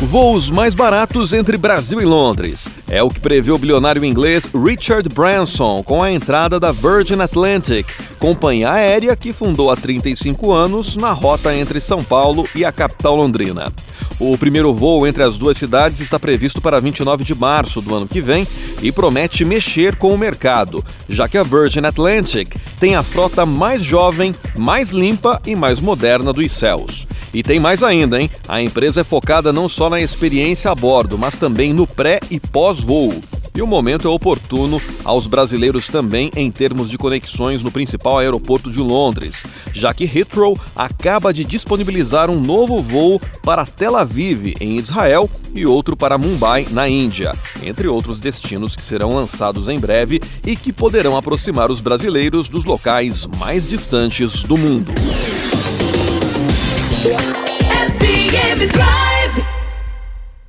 Voos mais baratos entre Brasil e Londres. É o que prevê o bilionário inglês Richard Branson com a entrada da Virgin Atlantic, companhia aérea que fundou há 35 anos na rota entre São Paulo e a capital londrina. O primeiro voo entre as duas cidades está previsto para 29 de março do ano que vem e promete mexer com o mercado, já que a Virgin Atlantic tem a frota mais jovem, mais limpa e mais moderna dos céus. E tem mais ainda, hein? A empresa é focada não só na experiência a bordo, mas também no pré e pós-voo. E o momento é oportuno aos brasileiros também em termos de conexões no principal aeroporto de Londres, já que Heathrow acaba de disponibilizar um novo voo para Tel Aviv, em Israel, e outro para Mumbai, na Índia, entre outros destinos que serão lançados em breve e que poderão aproximar os brasileiros dos locais mais distantes do mundo.